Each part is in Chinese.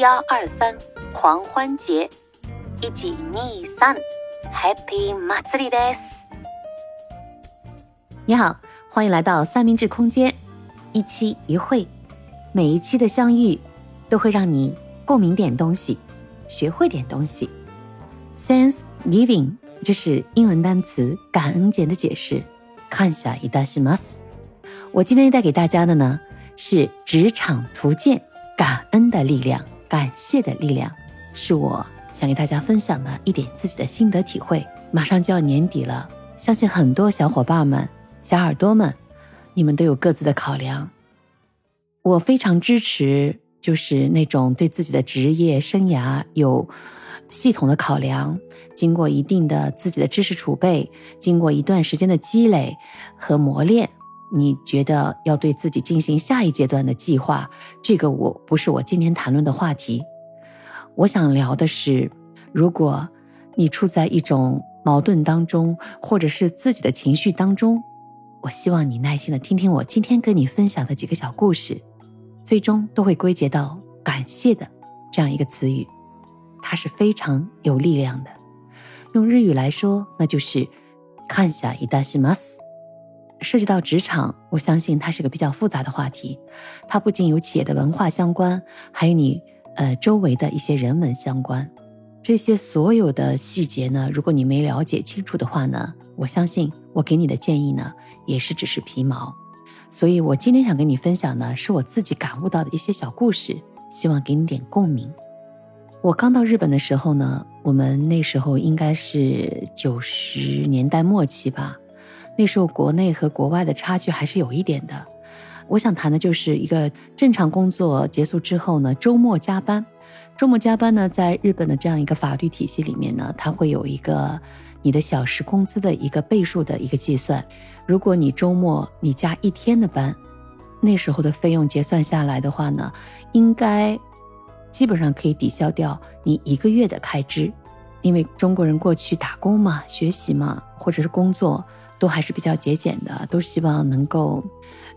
幺二三狂欢节，一起逆三，Happy m a t s u r i Day！你好，欢迎来到三明治空间，一期一会，每一期的相遇都会让你共鸣点东西，学会点东西。Thanksgiving，这是英文单词感恩节的解释。看下一大西马斯，我今天带给大家的呢是职场图鉴，感恩的力量。感谢的力量，是我想给大家分享的一点自己的心得体会。马上就要年底了，相信很多小伙伴们、小耳朵们，你们都有各自的考量。我非常支持，就是那种对自己的职业生涯有系统的考量，经过一定的自己的知识储备，经过一段时间的积累和磨练。你觉得要对自己进行下一阶段的计划，这个我不是我今天谈论的话题。我想聊的是，如果你处在一种矛盾当中，或者是自己的情绪当中，我希望你耐心的听听我今天跟你分享的几个小故事，最终都会归结到感谢的这样一个词语，它是非常有力量的。用日语来说，那就是看下一大西马斯。涉及到职场，我相信它是个比较复杂的话题。它不仅有企业的文化相关，还有你呃周围的一些人文相关。这些所有的细节呢，如果你没了解清楚的话呢，我相信我给你的建议呢，也是只是皮毛。所以我今天想跟你分享呢，是我自己感悟到的一些小故事，希望给你点共鸣。我刚到日本的时候呢，我们那时候应该是九十年代末期吧。那时候国内和国外的差距还是有一点的。我想谈的就是一个正常工作结束之后呢，周末加班。周末加班呢，在日本的这样一个法律体系里面呢，它会有一个你的小时工资的一个倍数的一个计算。如果你周末你加一天的班，那时候的费用结算下来的话呢，应该基本上可以抵消掉你一个月的开支。因为中国人过去打工嘛、学习嘛，或者是工作。都还是比较节俭的，都希望能够，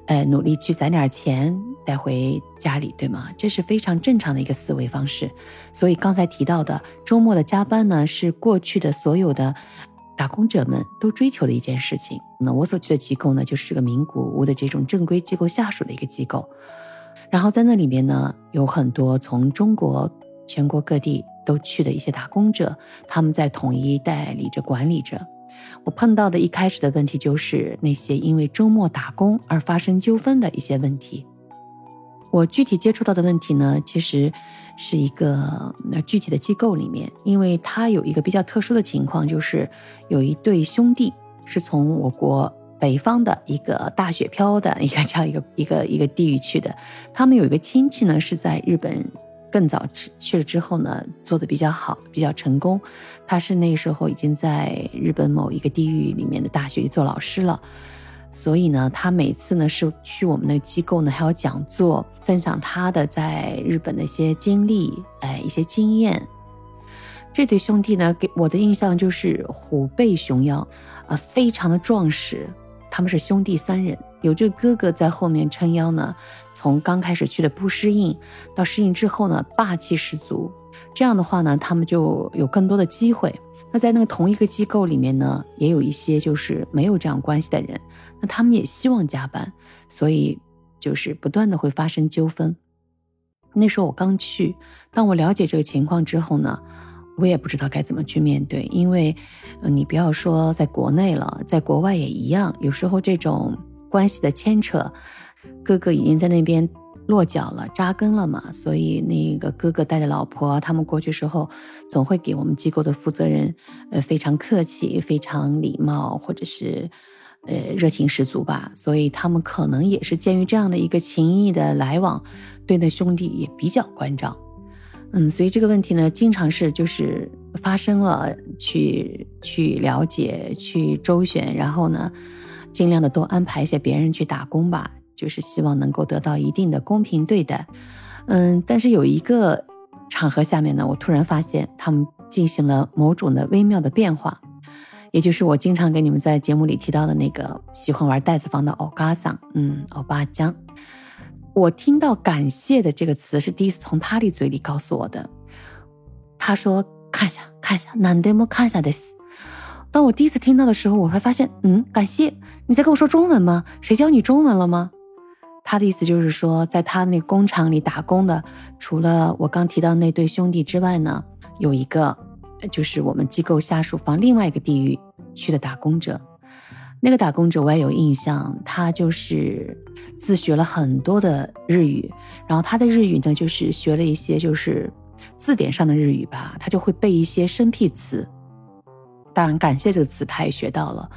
呃，努力去攒点钱带回家里，对吗？这是非常正常的一个思维方式。所以刚才提到的周末的加班呢，是过去的所有的打工者们都追求的一件事情。那我所去的机构呢，就是个名古屋的这种正规机构下属的一个机构。然后在那里面呢，有很多从中国全国各地都去的一些打工者，他们在统一代理着管理着。我碰到的一开始的问题就是那些因为周末打工而发生纠纷的一些问题。我具体接触到的问题呢，其实是一个那具体的机构里面，因为它有一个比较特殊的情况，就是有一对兄弟是从我国北方的一个大雪飘的一个叫一个一个一个地域去的，他们有一个亲戚呢是在日本。更早去去了之后呢，做的比较好，比较成功。他是那个时候已经在日本某一个地域里面的大学做老师了，所以呢，他每次呢是去我们那个机构呢，还有讲座，分享他的在日本的一些经历，哎，一些经验。这对兄弟呢，给我的印象就是虎背熊腰，啊，非常的壮实。他们是兄弟三人，有这哥哥在后面撑腰呢。从刚开始去的不适应，到适应之后呢，霸气十足。这样的话呢，他们就有更多的机会。那在那个同一个机构里面呢，也有一些就是没有这样关系的人，那他们也希望加班，所以就是不断的会发生纠纷。那时候我刚去，当我了解这个情况之后呢，我也不知道该怎么去面对，因为，你不要说在国内了，在国外也一样，有时候这种关系的牵扯。哥哥已经在那边落脚了、扎根了嘛，所以那个哥哥带着老婆，他们过去时候，总会给我们机构的负责人，呃，非常客气、非常礼貌，或者是，呃，热情十足吧。所以他们可能也是鉴于这样的一个情谊的来往，对那兄弟也比较关照。嗯，所以这个问题呢，经常是就是发生了，去去了解、去周旋，然后呢，尽量的多安排一些别人去打工吧。就是希望能够得到一定的公平对待，嗯，但是有一个场合下面呢，我突然发现他们进行了某种的微妙的变化，也就是我经常给你们在节目里提到的那个喜欢玩袋子房的欧嘎桑，嗯，欧巴江，我听到“感谢”的这个词是第一次从他的嘴里告诉我的。他说：“看一下，看一下，难得么看一下的。”当我第一次听到的时候，我会发现，嗯，感谢你在跟我说中文吗？谁教你中文了吗？他的意思就是说，在他那工厂里打工的，除了我刚提到那对兄弟之外呢，有一个就是我们机构下属方另外一个地域去的打工者。那个打工者我也有印象，他就是自学了很多的日语，然后他的日语呢，就是学了一些就是字典上的日语吧，他就会背一些生僻词。当然，感谢这个词他也学到了。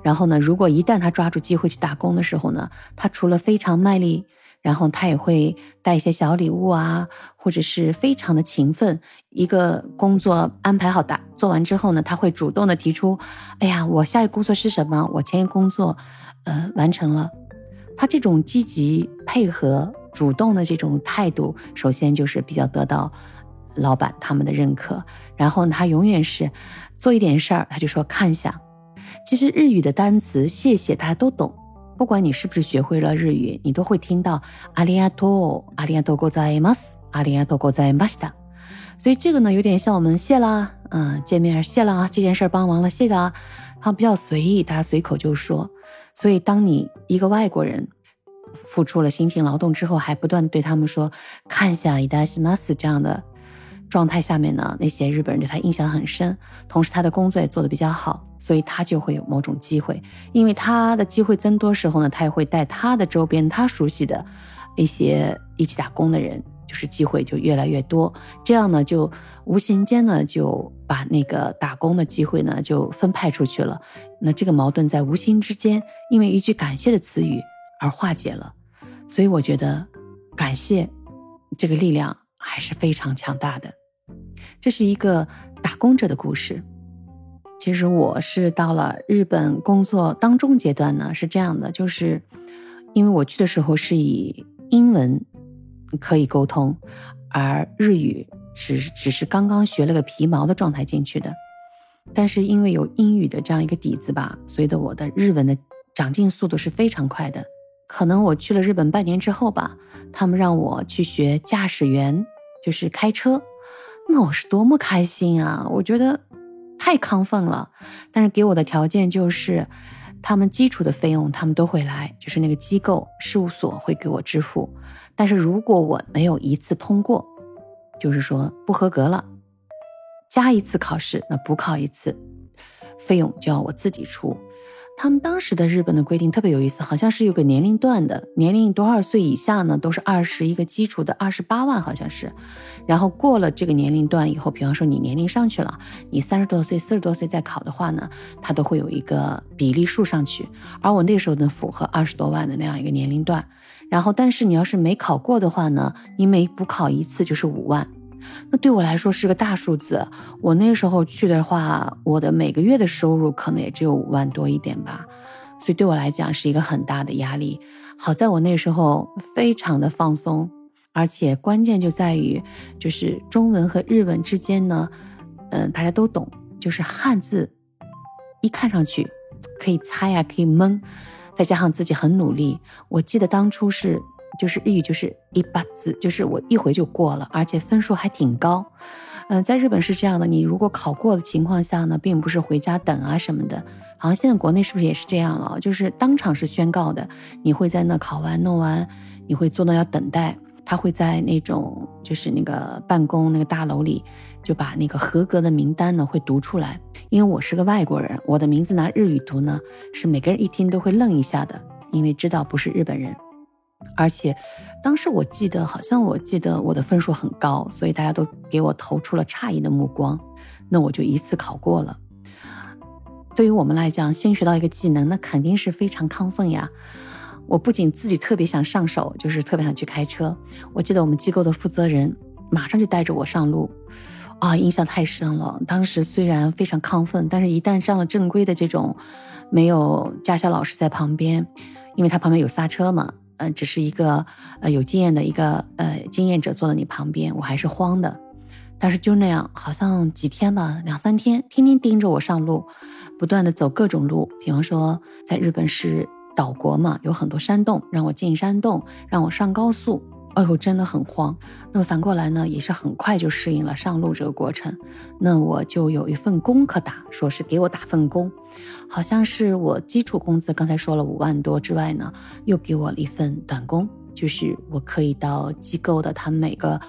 然后呢，如果一旦他抓住机会去打工的时候呢，他除了非常卖力，然后他也会带一些小礼物啊，或者是非常的勤奋。一个工作安排好打做完之后呢，他会主动的提出：“哎呀，我下一个工作是什么？我前一工作，呃，完成了。”他这种积极配合、主动的这种态度，首先就是比较得到老板他们的认可。然后呢，他永远是。做一点事儿，他就说看一下。其实日语的单词谢谢大家都懂，不管你是不是学会了日语，你都会听到阿里亚多、阿里亚多ございます、阿里亚多ございました。所以这个呢，有点像我们谢啦，嗯，见面谢了啊，这件事帮忙了，谢谢啊，它比较随意，大家随口就说。所以当你一个外国人付出了辛勤劳动之后，还不断对他们说看一下伊达西马斯这样的。 状态下面呢，那些日本人对他印象很深，同时他的工作也做得比较好，所以他就会有某种机会。因为他的机会增多时候呢，他也会带他的周边他熟悉的一些一起打工的人，就是机会就越来越多。这样呢，就无形间呢就把那个打工的机会呢就分派出去了。那这个矛盾在无形之间，因为一句感谢的词语而化解了。所以我觉得，感谢这个力量还是非常强大的。这是一个打工者的故事。其实我是到了日本工作当中阶段呢，是这样的，就是因为我去的时候是以英文可以沟通，而日语只只是刚刚学了个皮毛的状态进去的。但是因为有英语的这样一个底子吧，所以的我的日文的长进速度是非常快的。可能我去了日本半年之后吧，他们让我去学驾驶员，就是开车。那我是多么开心啊！我觉得太亢奋了。但是给我的条件就是，他们基础的费用他们都会来，就是那个机构事务所会给我支付。但是如果我没有一次通过，就是说不合格了，加一次考试，那补考一次，费用就要我自己出。他们当时的日本的规定特别有意思，好像是有个年龄段的，年龄多少岁以下呢，都是二十一个基础的二十八万，好像是。然后过了这个年龄段以后，比方说你年龄上去了，你三十多岁、四十多岁再考的话呢，它都会有一个比例数上去。而我那时候呢，符合二十多万的那样一个年龄段。然后，但是你要是没考过的话呢，你每补考一次就是五万。那对我来说是个大数字。我那时候去的话，我的每个月的收入可能也只有五万多一点吧，所以对我来讲是一个很大的压力。好在我那时候非常的放松，而且关键就在于，就是中文和日文之间呢，嗯，大家都懂，就是汉字一看上去可以猜呀，可以蒙，再加上自己很努力。我记得当初是。就是日语就是一把字，就是我一回就过了，而且分数还挺高。嗯，在日本是这样的，你如果考过的情况下呢，并不是回家等啊什么的。好像现在国内是不是也是这样了？就是当场是宣告的，你会在那考完弄完，你会坐那要等待，他会在那种就是那个办公那个大楼里，就把那个合格的名单呢会读出来。因为我是个外国人，我的名字拿日语读呢，是每个人一听都会愣一下的，因为知道不是日本人。而且，当时我记得，好像我记得我的分数很高，所以大家都给我投出了诧异的目光。那我就一次考过了。对于我们来讲，新学到一个技能，那肯定是非常亢奋呀。我不仅自己特别想上手，就是特别想去开车。我记得我们机构的负责人马上就带着我上路，啊，印象太深了。当时虽然非常亢奋，但是一旦上了正规的这种，没有驾校老师在旁边，因为他旁边有刹车嘛。嗯，只是一个呃有经验的一个呃经验者坐在你旁边，我还是慌的。但是就那样，好像几天吧，两三天，天天盯着我上路，不断的走各种路。比方说，在日本是岛国嘛，有很多山洞，让我进山洞，让我上高速。哎呦，真的很慌。那么反过来呢，也是很快就适应了上路这个过程。那我就有一份工可打，说是给我打份工，好像是我基础工资刚才说了五万多之外呢，又给我了一份短工，就是我可以到机构的，他们每个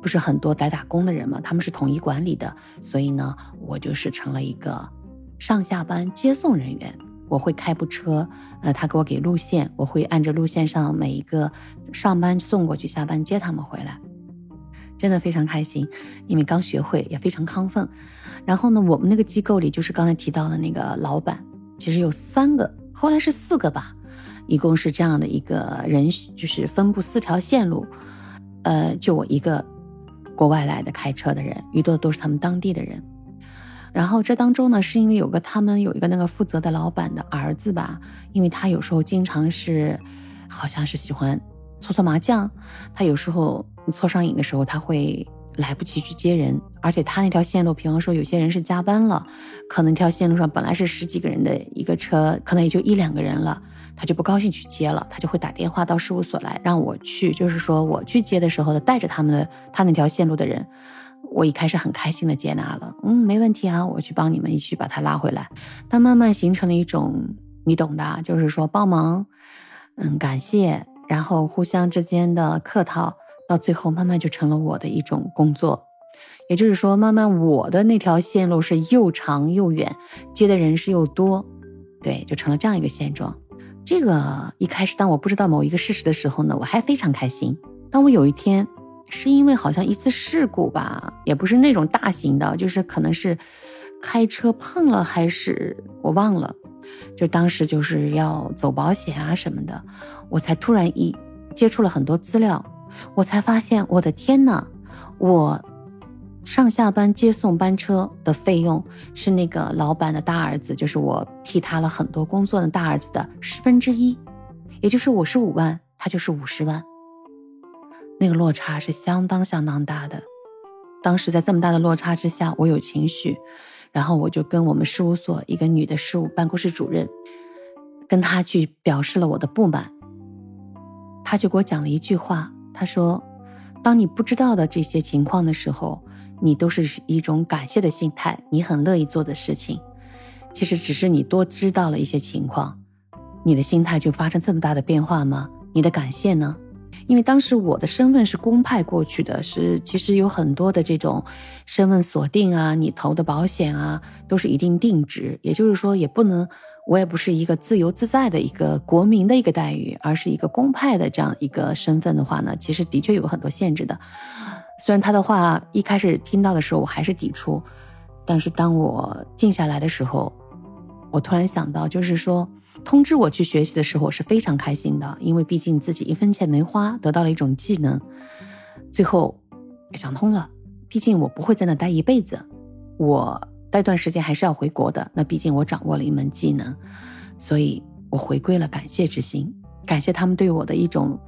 不是很多来打工的人嘛，他们是统一管理的，所以呢，我就是成了一个上下班接送人员。我会开部车，呃，他给我给路线，我会按着路线上每一个上班送过去，下班接他们回来，真的非常开心，因为刚学会也非常亢奋。然后呢，我们那个机构里就是刚才提到的那个老板，其实有三个，后来是四个吧，一共是这样的一个人，就是分布四条线路，呃，就我一个国外来的开车的人，遇到的都是他们当地的人。然后这当中呢，是因为有个他们有一个那个负责的老板的儿子吧，因为他有时候经常是，好像是喜欢搓搓麻将，他有时候搓上瘾的时候，他会来不及去接人，而且他那条线路，比方说有些人是加班了，可能条线路上本来是十几个人的一个车，可能也就一两个人了，他就不高兴去接了，他就会打电话到事务所来让我去，就是说我去接的时候呢，带着他们的他那条线路的人。我一开始很开心的接纳了，嗯，没问题啊，我去帮你们一起把他拉回来。但慢慢形成了一种，你懂的，就是说帮忙，嗯，感谢，然后互相之间的客套，到最后慢慢就成了我的一种工作。也就是说，慢慢我的那条线路是又长又远，接的人是又多，对，就成了这样一个现状。这个一开始，当我不知道某一个事实的时候呢，我还非常开心。当我有一天。是因为好像一次事故吧，也不是那种大型的，就是可能是开车碰了，还是我忘了。就当时就是要走保险啊什么的，我才突然一接触了很多资料，我才发现，我的天呐，我上下班接送班车的费用是那个老板的大儿子，就是我替他了很多工作的大儿子的十分之一，也就是我是五万，他就是五十万。那个落差是相当相当大的，当时在这么大的落差之下，我有情绪，然后我就跟我们事务所一个女的事务办公室主任，跟她去表示了我的不满。她就给我讲了一句话，她说：“当你不知道的这些情况的时候，你都是一种感谢的心态，你很乐意做的事情，其实只是你多知道了一些情况，你的心态就发生这么大的变化吗？你的感谢呢？”因为当时我的身份是公派过去的，是其实有很多的这种身份锁定啊，你投的保险啊都是一定定值，也就是说也不能，我也不是一个自由自在的一个国民的一个待遇，而是一个公派的这样一个身份的话呢，其实的确有很多限制的。虽然他的话一开始听到的时候我还是抵触，但是当我静下来的时候，我突然想到，就是说。通知我去学习的时候，我是非常开心的，因为毕竟自己一分钱没花，得到了一种技能。最后想通了，毕竟我不会在那待一辈子，我待段时间还是要回国的。那毕竟我掌握了一门技能，所以我回归了感谢之心，感谢他们对我的一种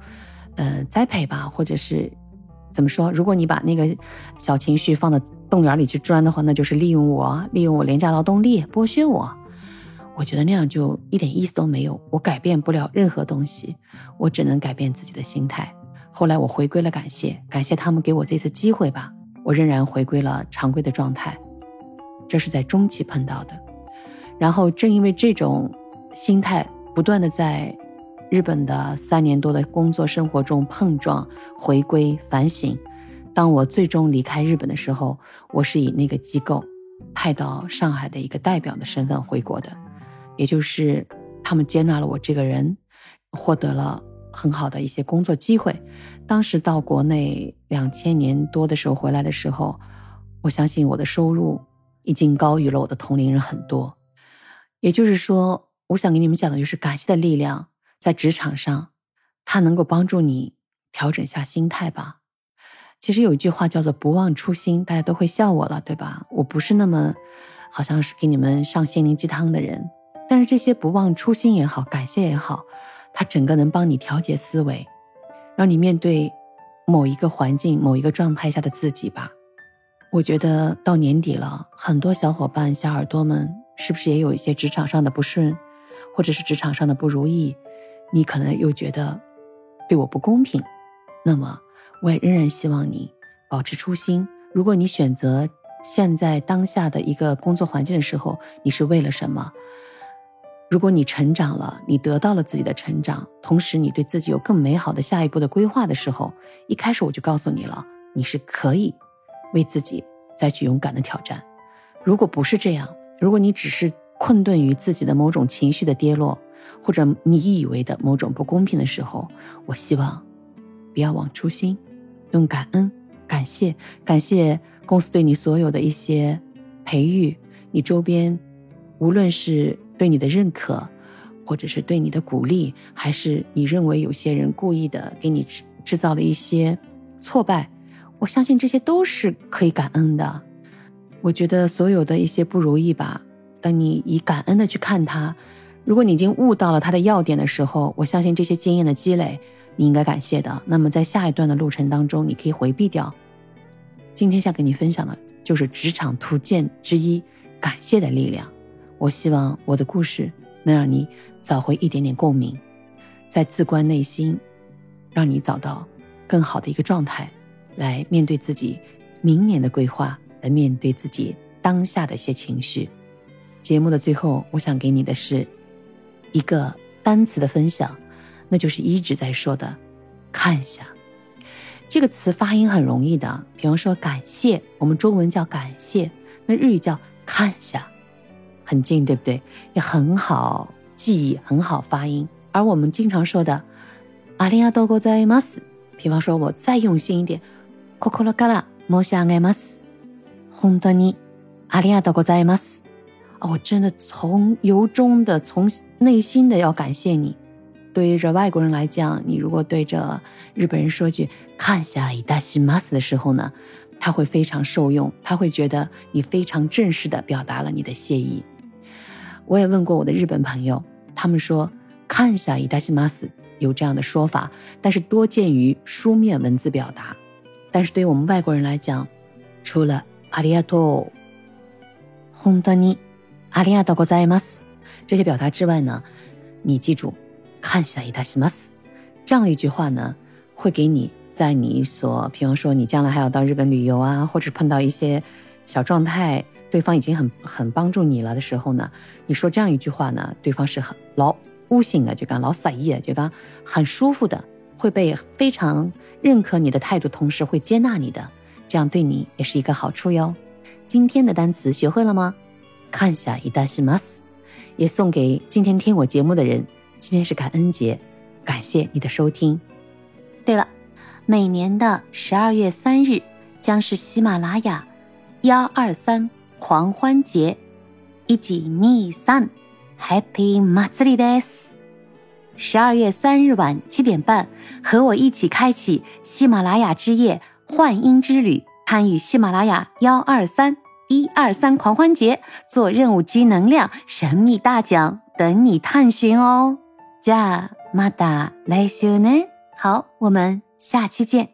呃栽培吧，或者是怎么说？如果你把那个小情绪放到动物园里去钻的话，那就是利用我，利用我廉价劳动力，剥削我。我觉得那样就一点意思都没有，我改变不了任何东西，我只能改变自己的心态。后来我回归了感谢，感谢他们给我这次机会吧，我仍然回归了常规的状态。这是在中期碰到的，然后正因为这种心态不断的在日本的三年多的工作生活中碰撞、回归、反省，当我最终离开日本的时候，我是以那个机构派到上海的一个代表的身份回国的。也就是他们接纳了我这个人，获得了很好的一些工作机会。当时到国内两千年多的时候回来的时候，我相信我的收入已经高于了我的同龄人很多。也就是说，我想给你们讲的就是感谢的力量，在职场上，它能够帮助你调整下心态吧。其实有一句话叫做“不忘初心”，大家都会笑我了，对吧？我不是那么好像是给你们上心灵鸡汤的人。但是这些不忘初心也好，感谢也好，它整个能帮你调节思维，让你面对某一个环境、某一个状态下的自己吧。我觉得到年底了，很多小伙伴、小耳朵们，是不是也有一些职场上的不顺，或者是职场上的不如意，你可能又觉得对我不公平，那么我也仍然希望你保持初心。如果你选择现在当下的一个工作环境的时候，你是为了什么？如果你成长了，你得到了自己的成长，同时你对自己有更美好的下一步的规划的时候，一开始我就告诉你了，你是可以为自己再去勇敢的挑战。如果不是这样，如果你只是困顿于自己的某种情绪的跌落，或者你以为的某种不公平的时候，我希望不要忘初心，用感恩、感谢、感谢公司对你所有的一些培育，你周边无论是。对你的认可，或者是对你的鼓励，还是你认为有些人故意的给你制制造了一些挫败，我相信这些都是可以感恩的。我觉得所有的一些不如意吧，当你以感恩的去看它，如果你已经悟到了它的要点的时候，我相信这些经验的积累，你应该感谢的。那么在下一段的路程当中，你可以回避掉。今天想跟你分享的就是职场图鉴之一——感谢的力量。我希望我的故事能让你找回一点点共鸣，在自观内心，让你找到更好的一个状态，来面对自己明年的规划，来面对自己当下的一些情绪。节目的最后，我想给你的是一个单词的分享，那就是一直在说的“看一下”这个词，发音很容易的。比方说“感谢”，我们中文叫“感谢”，那日语叫“看下”。很近，对不对？也很好记忆，很好发音。而我们经常说的“阿里亚多ございます”，比方说我再用心一点，“心から申し上げます”，本当に阿里亚多ございます。哦，我真的从由衷的、从内心的要感谢你。对于这外国人来讲，你如果对着日本人说句“看下いたします”的时候呢，他会非常受用，他会觉得你非常正式的表达了你的谢意。 我也问过我的日本朋友，他们说“看下伊达西马斯”有这样的说法，但是多见于书面文字表达。但是对于我们外国人来讲，除了“阿里亚多”、“本当に阿里亚多ございます”这些表达之外呢，你记住“看下伊达西马斯”这样一句话呢，会给你在你所，比方说你将来还要到日本旅游啊，或者碰到一些 小状态。对方已经很很帮助你了的时候呢，你说这样一句话呢，对方是很老悟性的，就讲老撒意，就讲很舒服的，会被非常认可你的态度，同时会接纳你的，这样对你也是一个好处哟。今天的单词学会了吗？看下一单西马斯，也送给今天听我节目的人。今天是感恩节，感谢你的收听。对了，每年的十二月三日将是喜马拉雅幺二三。狂欢节，一起逆三，Happy 马自里 days。十二月三日晚七点半，和我一起开启喜马拉雅之夜幻音之旅，参与喜马拉雅幺二三一二三狂欢节，做任务积能量，神秘大奖等你探寻哦。じゃまた来週ね。好，我们下期见。